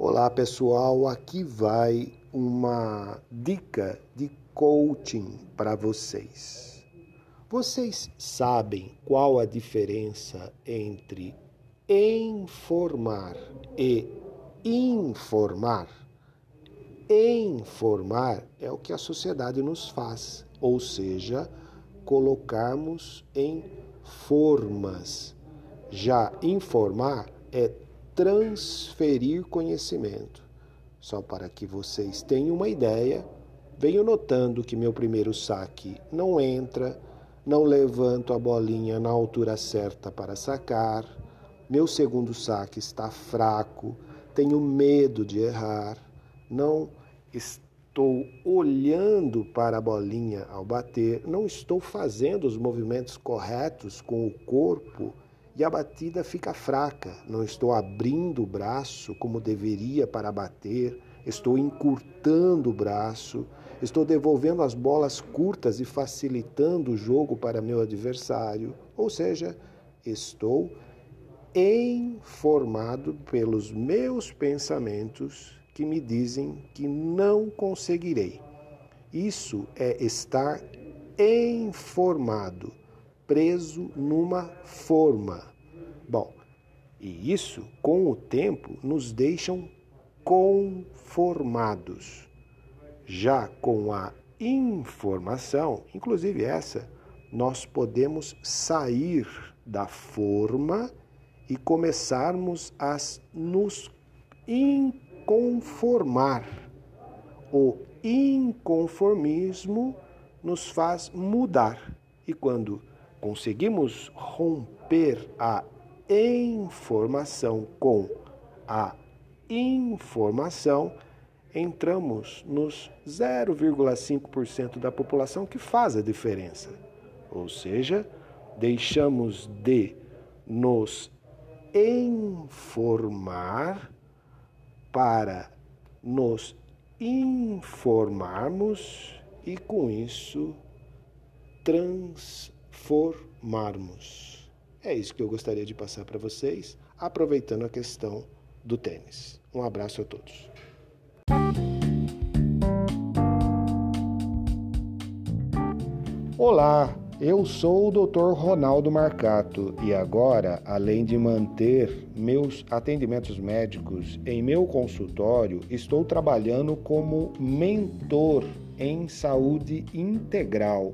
Olá pessoal, aqui vai uma dica de coaching para vocês. Vocês sabem qual a diferença entre informar e informar? Informar é o que a sociedade nos faz, ou seja, colocarmos em formas. Já informar é transferir conhecimento. Só para que vocês tenham uma ideia, venho notando que meu primeiro saque não entra, não levanto a bolinha na altura certa para sacar, meu segundo saque está fraco, tenho medo de errar, não estou olhando para a bolinha ao bater, não estou fazendo os movimentos corretos com o corpo e a batida fica fraca. Não estou abrindo o braço como deveria para bater, estou encurtando o braço, estou devolvendo as bolas curtas e facilitando o jogo para meu adversário. Ou seja, estou informado pelos meus pensamentos que me dizem que não conseguirei. Isso é estar informado preso numa forma. Bom, e isso, com o tempo, nos deixam conformados. Já com a informação, inclusive essa, nós podemos sair da forma e começarmos a nos inconformar. O inconformismo nos faz mudar. E quando conseguimos romper a informação com a informação, entramos nos 0,5% da população que faz a diferença. Ou seja, deixamos de nos informar para nos informarmos e com isso transformar formarmos. É isso que eu gostaria de passar para vocês, aproveitando a questão do tênis. Um abraço a todos. Olá, eu sou o Dr. Ronaldo Marcato e agora, além de manter meus atendimentos médicos em meu consultório, estou trabalhando como mentor em saúde integral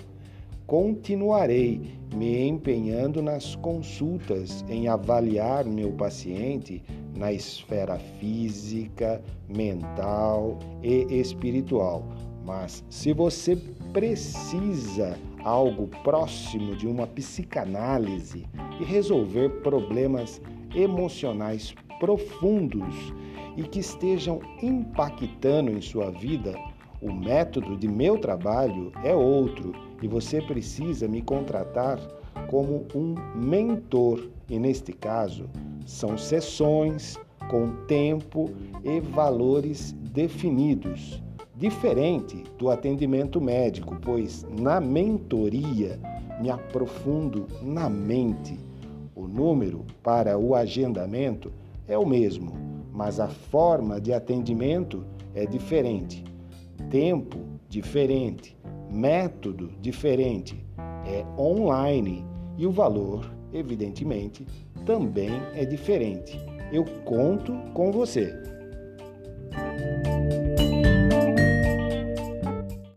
Continuarei me empenhando nas consultas em avaliar meu paciente na esfera física, mental e espiritual. Mas se você precisa algo próximo de uma psicanálise e resolver problemas emocionais profundos e que estejam impactando em sua vida, o método de meu trabalho é outro e você precisa me contratar como um mentor. E neste caso, são sessões com tempo e valores definidos, diferente do atendimento médico, pois na mentoria me aprofundo na mente. O número para o agendamento é o mesmo, mas a forma de atendimento é diferente tempo diferente, método diferente, é online e o valor, evidentemente, também é diferente. Eu conto com você.